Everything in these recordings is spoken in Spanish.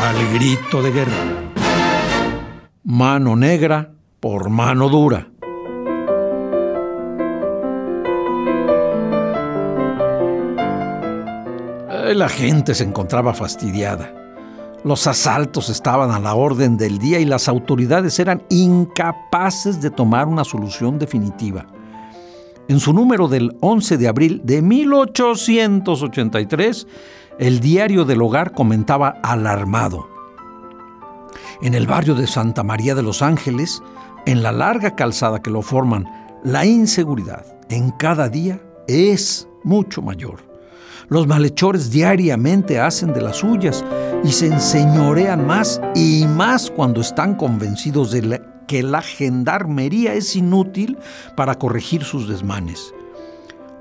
Al grito de guerra. Mano negra por mano dura. Eh, la gente se encontraba fastidiada. Los asaltos estaban a la orden del día y las autoridades eran incapaces de tomar una solución definitiva. En su número del 11 de abril de 1883, el diario del hogar comentaba alarmado. En el barrio de Santa María de los Ángeles, en la larga calzada que lo forman, la inseguridad en cada día es mucho mayor. Los malhechores diariamente hacen de las suyas y se enseñorean más y más cuando están convencidos de que la gendarmería es inútil para corregir sus desmanes.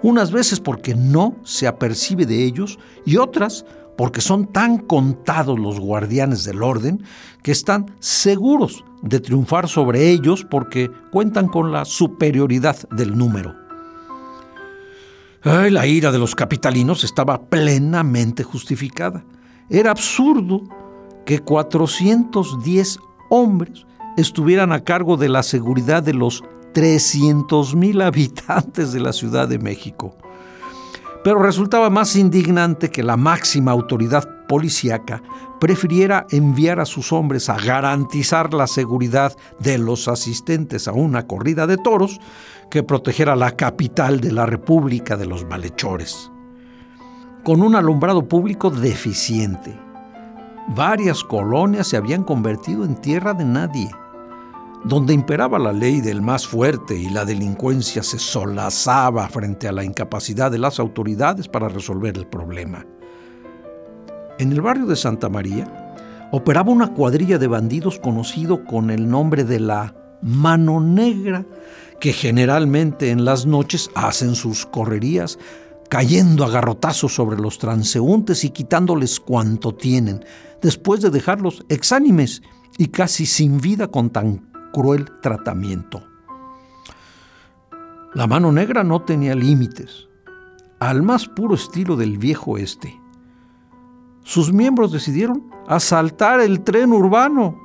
Unas veces porque no se apercibe de ellos y otras porque son tan contados los guardianes del orden que están seguros de triunfar sobre ellos porque cuentan con la superioridad del número. la ira de los capitalinos estaba plenamente justificada. Era absurdo que 410 hombres estuvieran a cargo de la seguridad de los 300.000 habitantes de la Ciudad de México. Pero resultaba más indignante que la máxima autoridad policíaca prefiriera enviar a sus hombres a garantizar la seguridad de los asistentes a una corrida de toros que proteger a la capital de la República de los Malhechores con un alumbrado público deficiente. Varias colonias se habían convertido en tierra de nadie, donde imperaba la ley del más fuerte y la delincuencia se solazaba frente a la incapacidad de las autoridades para resolver el problema. En el barrio de Santa María operaba una cuadrilla de bandidos conocido con el nombre de la Mano Negra, que generalmente en las noches hacen sus correrías cayendo a garrotazos sobre los transeúntes y quitándoles cuanto tienen, después de dejarlos exánimes y casi sin vida con tan cruel tratamiento. La mano negra no tenía límites, al más puro estilo del viejo este. Sus miembros decidieron asaltar el tren urbano.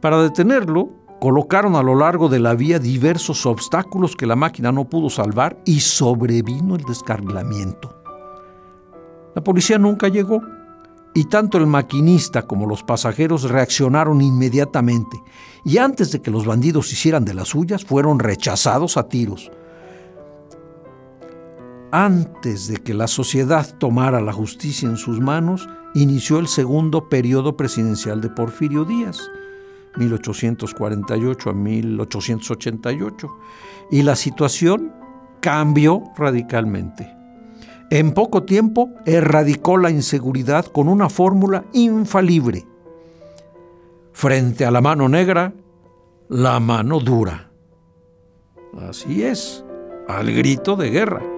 Para detenerlo, Colocaron a lo largo de la vía diversos obstáculos que la máquina no pudo salvar y sobrevino el descarrilamiento. La policía nunca llegó y tanto el maquinista como los pasajeros reaccionaron inmediatamente y antes de que los bandidos hicieran de las suyas fueron rechazados a tiros. Antes de que la sociedad tomara la justicia en sus manos, inició el segundo periodo presidencial de Porfirio Díaz 1848 a 1888, y la situación cambió radicalmente. En poco tiempo erradicó la inseguridad con una fórmula infalible. Frente a la mano negra, la mano dura. Así es, al grito de guerra.